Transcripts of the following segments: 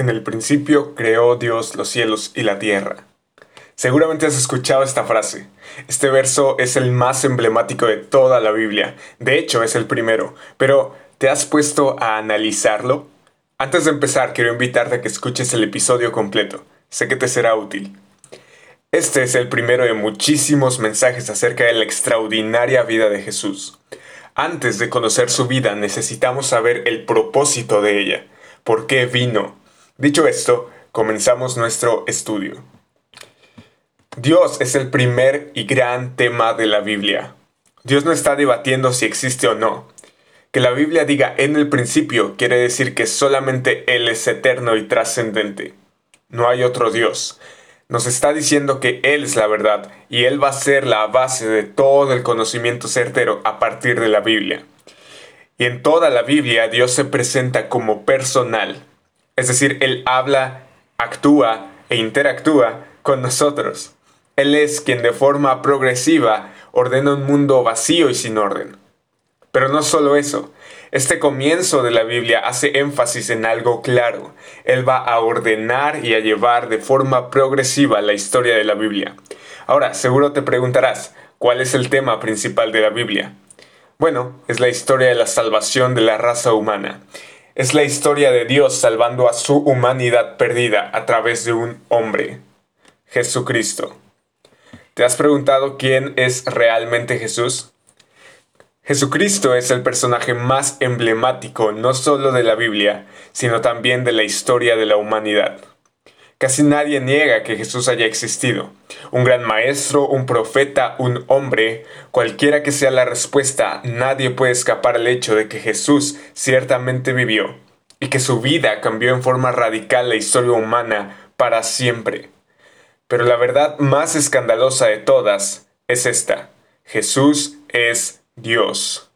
En el principio creó Dios los cielos y la tierra. Seguramente has escuchado esta frase. Este verso es el más emblemático de toda la Biblia. De hecho, es el primero. Pero, ¿te has puesto a analizarlo? Antes de empezar, quiero invitarte a que escuches el episodio completo. Sé que te será útil. Este es el primero de muchísimos mensajes acerca de la extraordinaria vida de Jesús. Antes de conocer su vida necesitamos saber el propósito de ella, por qué vino, Dicho esto, comenzamos nuestro estudio. Dios es el primer y gran tema de la Biblia. Dios no está debatiendo si existe o no. Que la Biblia diga en el principio quiere decir que solamente Él es eterno y trascendente. No hay otro Dios. Nos está diciendo que Él es la verdad y Él va a ser la base de todo el conocimiento certero a partir de la Biblia. Y en toda la Biblia Dios se presenta como personal, es decir, Él habla, actúa e interactúa con nosotros. Él es quien de forma progresiva ordena un mundo vacío y sin orden. Pero no solo eso, este comienzo de la Biblia hace énfasis en algo claro. Él va a ordenar y a llevar de forma progresiva la historia de la Biblia. Ahora, seguro te preguntarás, ¿cuál es el tema principal de la Biblia? Bueno, es la historia de la salvación de la raza humana. Es la historia de Dios salvando a su humanidad perdida a través de un hombre, Jesucristo. ¿Te has preguntado quién es realmente Jesús? Jesucristo es el personaje más emblemático no solo de la Biblia, sino también de la historia de la humanidad. Casi nadie niega que Jesús haya existido. Un gran maestro, un profeta, un hombre, cualquiera que sea la respuesta, nadie puede escapar al hecho de que Jesús ciertamente vivió y que su vida cambió en forma radical la historia humana para siempre. Pero la verdad más escandalosa de todas es esta. Jesús es Dios.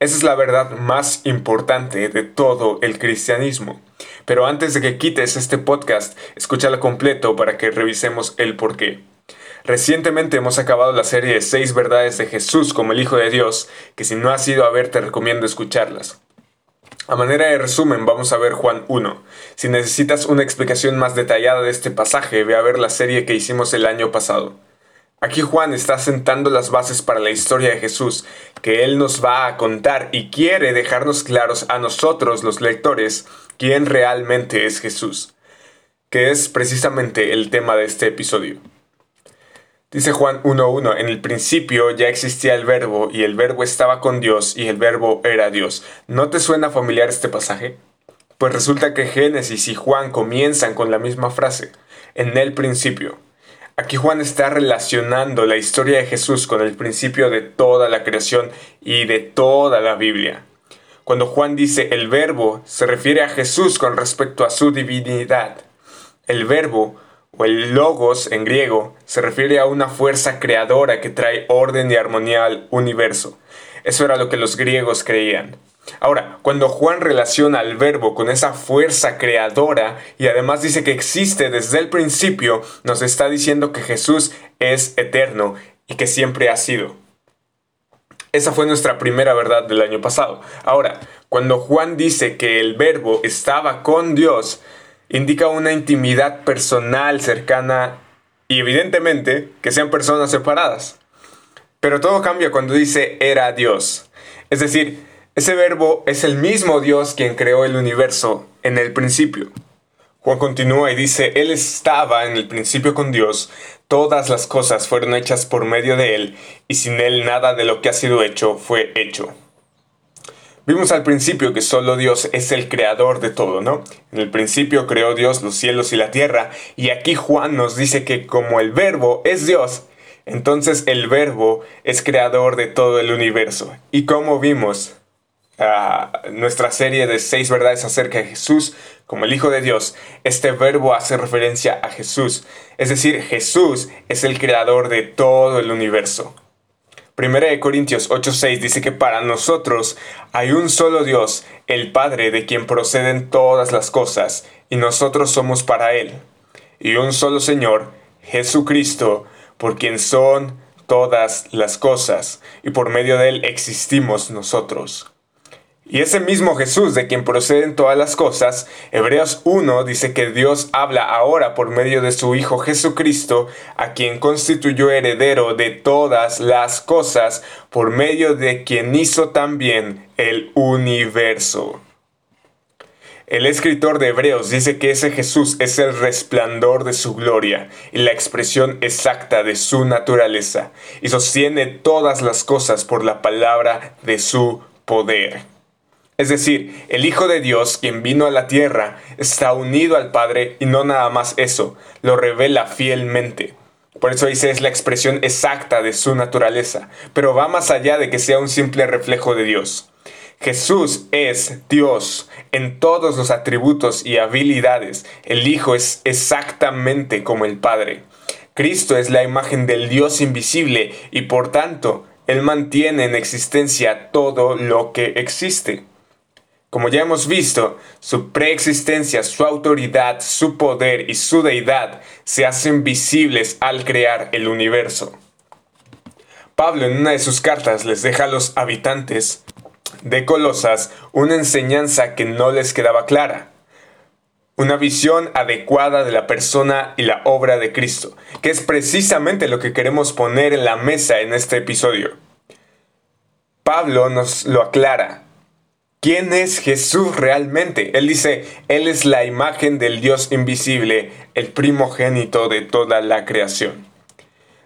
Esa es la verdad más importante de todo el cristianismo. Pero antes de que quites este podcast, escúchalo completo para que revisemos el porqué. Recientemente hemos acabado la serie de 6 verdades de Jesús como el Hijo de Dios, que si no has ido a ver te recomiendo escucharlas. A manera de resumen, vamos a ver Juan 1. Si necesitas una explicación más detallada de este pasaje, ve a ver la serie que hicimos el año pasado. Aquí Juan está sentando las bases para la historia de Jesús, que él nos va a contar y quiere dejarnos claros a nosotros los lectores quién realmente es Jesús, que es precisamente el tema de este episodio. Dice Juan 1.1, en el principio ya existía el verbo y el verbo estaba con Dios y el verbo era Dios. ¿No te suena familiar este pasaje? Pues resulta que Génesis y Juan comienzan con la misma frase, en el principio. Aquí Juan está relacionando la historia de Jesús con el principio de toda la creación y de toda la Biblia. Cuando Juan dice el verbo, se refiere a Jesús con respecto a su divinidad. El verbo, o el logos en griego, se refiere a una fuerza creadora que trae orden y armonía al universo. Eso era lo que los griegos creían. Ahora, cuando Juan relaciona al verbo con esa fuerza creadora y además dice que existe desde el principio, nos está diciendo que Jesús es eterno y que siempre ha sido. Esa fue nuestra primera verdad del año pasado. Ahora, cuando Juan dice que el verbo estaba con Dios, indica una intimidad personal cercana y evidentemente que sean personas separadas. Pero todo cambia cuando dice era Dios. Es decir, ese verbo es el mismo Dios quien creó el universo en el principio. Juan continúa y dice, Él estaba en el principio con Dios, todas las cosas fueron hechas por medio de Él, y sin Él nada de lo que ha sido hecho fue hecho. Vimos al principio que solo Dios es el creador de todo, ¿no? En el principio creó Dios los cielos y la tierra, y aquí Juan nos dice que como el verbo es Dios, entonces el verbo es creador de todo el universo. Y como vimos, nuestra serie de seis verdades acerca de Jesús como el Hijo de Dios, este verbo hace referencia a Jesús. Es decir, Jesús es el creador de todo el universo. Primera de Corintios 8:6 dice que para nosotros hay un solo Dios, el Padre, de quien proceden todas las cosas, y nosotros somos para Él. Y un solo Señor, Jesucristo, por quien son todas las cosas, y por medio de Él existimos nosotros. Y ese mismo Jesús de quien proceden todas las cosas, Hebreos 1 dice que Dios habla ahora por medio de su Hijo Jesucristo, a quien constituyó heredero de todas las cosas, por medio de quien hizo también el universo. El escritor de Hebreos dice que ese Jesús es el resplandor de su gloria y la expresión exacta de su naturaleza, y sostiene todas las cosas por la palabra de su poder. Es decir, el Hijo de Dios, quien vino a la tierra, está unido al Padre y no nada más eso, lo revela fielmente. Por eso dice es la expresión exacta de su naturaleza, pero va más allá de que sea un simple reflejo de Dios. Jesús es Dios en todos los atributos y habilidades. El Hijo es exactamente como el Padre. Cristo es la imagen del Dios invisible y por tanto, Él mantiene en existencia todo lo que existe. Como ya hemos visto, su preexistencia, su autoridad, su poder y su deidad se hacen visibles al crear el universo. Pablo en una de sus cartas les deja a los habitantes de Colosas una enseñanza que no les quedaba clara. Una visión adecuada de la persona y la obra de Cristo, que es precisamente lo que queremos poner en la mesa en este episodio. Pablo nos lo aclara ¿Quién es Jesús realmente? Él dice, Él es la imagen del Dios invisible, el primogénito de toda la creación.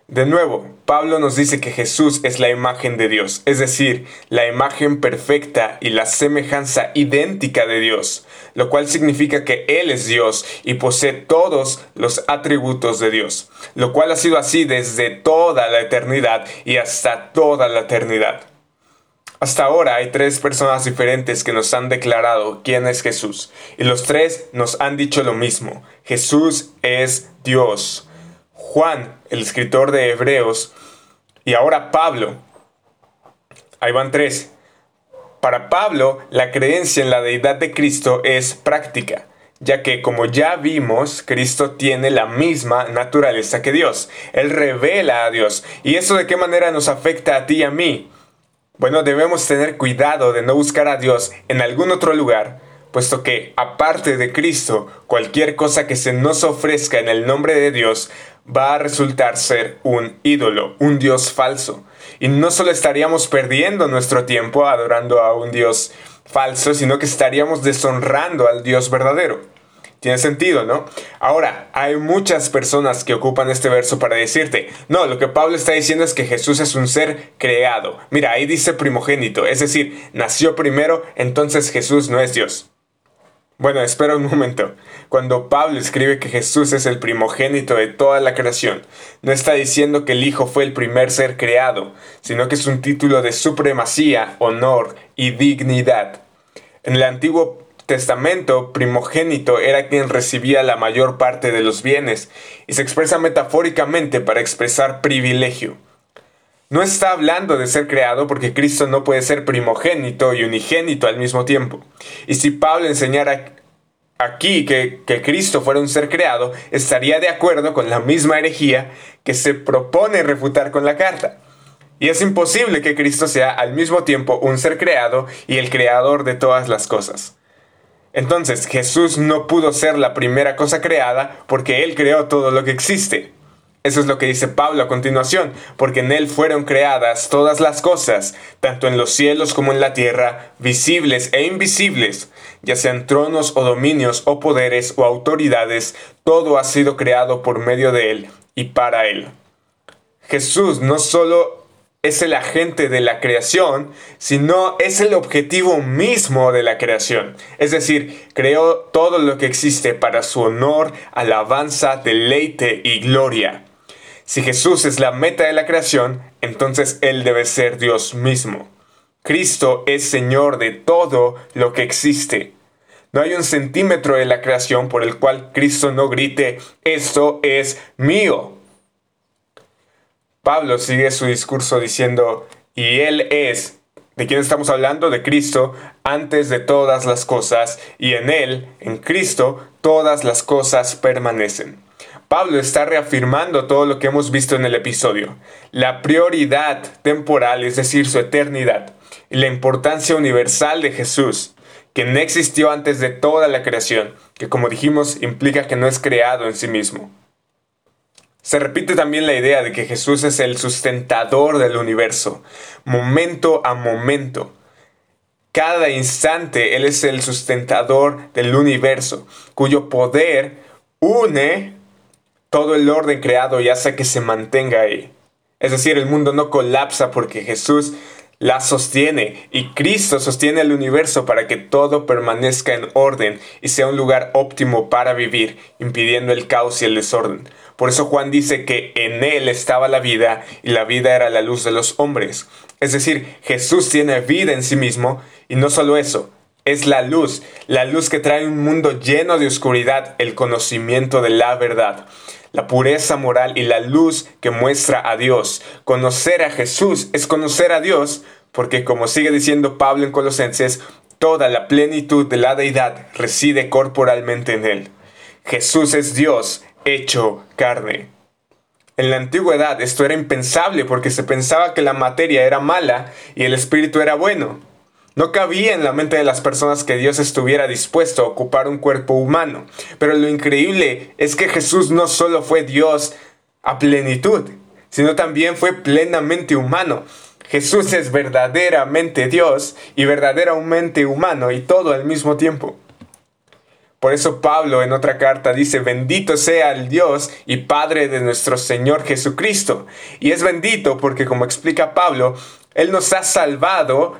De nuevo, Pablo nos dice que Jesús es la imagen de Dios, es decir, la imagen perfecta y la semejanza idéntica de Dios, lo cual significa que Él es Dios y posee todos los atributos de Dios, lo cual ha sido así desde toda la eternidad y hasta toda la eternidad. Hasta ahora hay tres personas diferentes que nos han declarado quién es Jesús. Y los tres nos han dicho lo mismo. Jesús es Dios. Juan, el escritor de Hebreos, y ahora Pablo. Ahí van tres. Para Pablo, la creencia en la deidad de Cristo es práctica, ya que como ya vimos, Cristo tiene la misma naturaleza que Dios. Él revela a Dios. ¿Y eso de qué manera nos afecta a ti y a mí? Bueno, debemos tener cuidado de no buscar a Dios en algún otro lugar, puesto que, aparte de Cristo, cualquier cosa que se nos ofrezca en el nombre de Dios va a resultar ser un ídolo, un Dios falso. Y no solo estaríamos perdiendo nuestro tiempo adorando a un Dios falso, sino que estaríamos deshonrando al Dios verdadero. Tiene sentido, ¿no? Ahora, hay muchas personas que ocupan este verso para decirte, no, lo que Pablo está diciendo es que Jesús es un ser creado. Mira, ahí dice primogénito, es decir, nació primero, entonces Jesús no es Dios. Bueno, espera un momento. Cuando Pablo escribe que Jesús es el primogénito de toda la creación, no está diciendo que el Hijo fue el primer ser creado, sino que es un título de supremacía, honor y dignidad. En el antiguo testamento primogénito era quien recibía la mayor parte de los bienes y se expresa metafóricamente para expresar privilegio. No está hablando de ser creado porque Cristo no puede ser primogénito y unigénito al mismo tiempo. Y si Pablo enseñara aquí que, que, Cristo fuera un ser creado, estaría de acuerdo con la misma herejía que se propone refutar con la carta. Y es imposible que Cristo sea al mismo tiempo un ser creado y el creador de todas las cosas. Entonces Jesús no pudo ser la primera cosa creada porque Él creó todo lo que existe. Eso es lo que dice Pablo a continuación, porque en Él fueron creadas todas las cosas, tanto en los cielos como en la tierra, visibles e invisibles, ya sean tronos o dominios o poderes o autoridades, todo ha sido creado por medio de Él y para Él. Jesús no solo es el agente de la creación, sino es el objetivo mismo de la creación. Es decir, creó todo lo que existe para su honor, alabanza, deleite y gloria. Si Jesús es la meta de la creación, entonces Él debe ser Dios mismo. Cristo es Señor de todo lo que existe. No hay un centímetro de la creación por el cual Cristo no grite, esto es mío. Pablo sigue su discurso diciendo, y Él es, ¿de quién estamos hablando? De Cristo, antes de todas las cosas, y en Él, en Cristo, todas las cosas permanecen. Pablo está reafirmando todo lo que hemos visto en el episodio. La prioridad temporal, es decir, su eternidad, y la importancia universal de Jesús, que no existió antes de toda la creación, que como dijimos implica que no es creado en sí mismo. Se repite también la idea de que Jesús es el sustentador del universo, momento a momento. Cada instante Él es el sustentador del universo, cuyo poder une todo el orden creado y hace que se mantenga ahí. Es decir, el mundo no colapsa porque Jesús la sostiene y Cristo sostiene el universo para que todo permanezca en orden y sea un lugar óptimo para vivir, impidiendo el caos y el desorden. Por eso Juan dice que en él estaba la vida y la vida era la luz de los hombres. Es decir, Jesús tiene vida en sí mismo y no solo eso, es la luz, la luz que trae un mundo lleno de oscuridad, el conocimiento de la verdad la pureza moral y la luz que muestra a Dios. Conocer a Jesús es conocer a Dios, porque como sigue diciendo Pablo en Colosenses, toda la plenitud de la deidad reside corporalmente en él. Jesús es Dios hecho carne. En la antigüedad esto era impensable porque se pensaba que la materia era mala y el espíritu era bueno. No cabía en la mente de las personas que Dios estuviera dispuesto a ocupar un cuerpo humano. Pero lo increíble es que Jesús no solo fue Dios a plenitud, sino también fue plenamente humano. Jesús es verdaderamente Dios y verdaderamente humano y todo al mismo tiempo. Por eso Pablo en otra carta dice, bendito sea el Dios y Padre de nuestro Señor Jesucristo. Y es bendito porque, como explica Pablo, Él nos ha salvado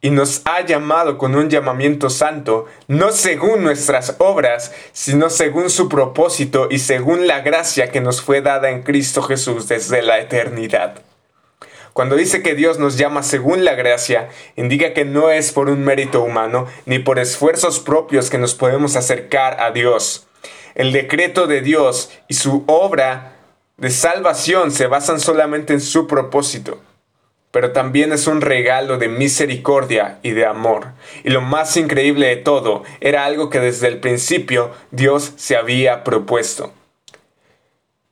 y nos ha llamado con un llamamiento santo, no según nuestras obras, sino según su propósito y según la gracia que nos fue dada en Cristo Jesús desde la eternidad. Cuando dice que Dios nos llama según la gracia, indica que no es por un mérito humano ni por esfuerzos propios que nos podemos acercar a Dios. El decreto de Dios y su obra de salvación se basan solamente en su propósito pero también es un regalo de misericordia y de amor. Y lo más increíble de todo, era algo que desde el principio Dios se había propuesto.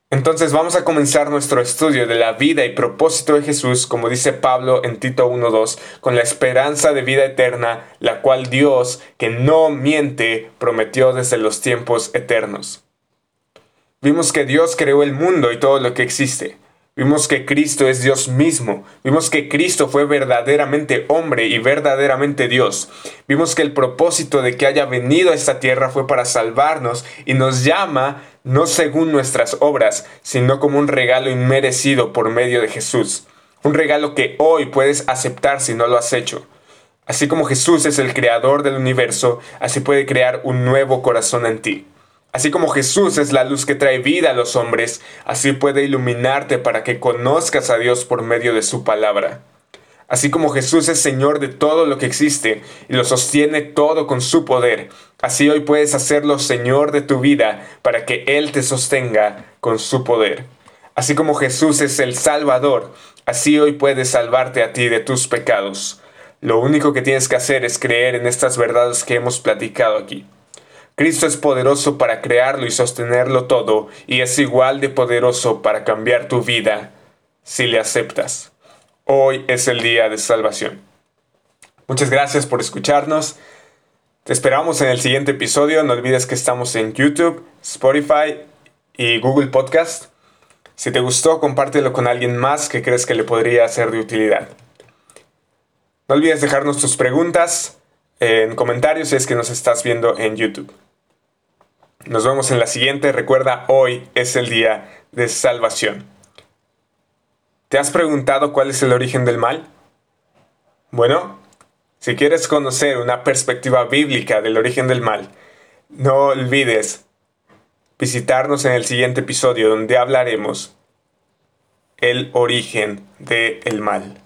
Entonces vamos a comenzar nuestro estudio de la vida y propósito de Jesús, como dice Pablo en Tito 1.2, con la esperanza de vida eterna, la cual Dios, que no miente, prometió desde los tiempos eternos. Vimos que Dios creó el mundo y todo lo que existe. Vimos que Cristo es Dios mismo. Vimos que Cristo fue verdaderamente hombre y verdaderamente Dios. Vimos que el propósito de que haya venido a esta tierra fue para salvarnos y nos llama no según nuestras obras, sino como un regalo inmerecido por medio de Jesús. Un regalo que hoy puedes aceptar si no lo has hecho. Así como Jesús es el creador del universo, así puede crear un nuevo corazón en ti. Así como Jesús es la luz que trae vida a los hombres, así puede iluminarte para que conozcas a Dios por medio de su palabra. Así como Jesús es Señor de todo lo que existe y lo sostiene todo con su poder, así hoy puedes hacerlo Señor de tu vida para que Él te sostenga con su poder. Así como Jesús es el Salvador, así hoy puedes salvarte a ti de tus pecados. Lo único que tienes que hacer es creer en estas verdades que hemos platicado aquí. Cristo es poderoso para crearlo y sostenerlo todo y es igual de poderoso para cambiar tu vida si le aceptas. Hoy es el día de salvación. Muchas gracias por escucharnos. Te esperamos en el siguiente episodio. No olvides que estamos en YouTube, Spotify y Google Podcast. Si te gustó, compártelo con alguien más que crees que le podría ser de utilidad. No olvides dejarnos tus preguntas en comentarios si es que nos estás viendo en YouTube. Nos vemos en la siguiente. Recuerda, hoy es el día de salvación. ¿Te has preguntado cuál es el origen del mal? Bueno, si quieres conocer una perspectiva bíblica del origen del mal, no olvides visitarnos en el siguiente episodio donde hablaremos el origen del mal.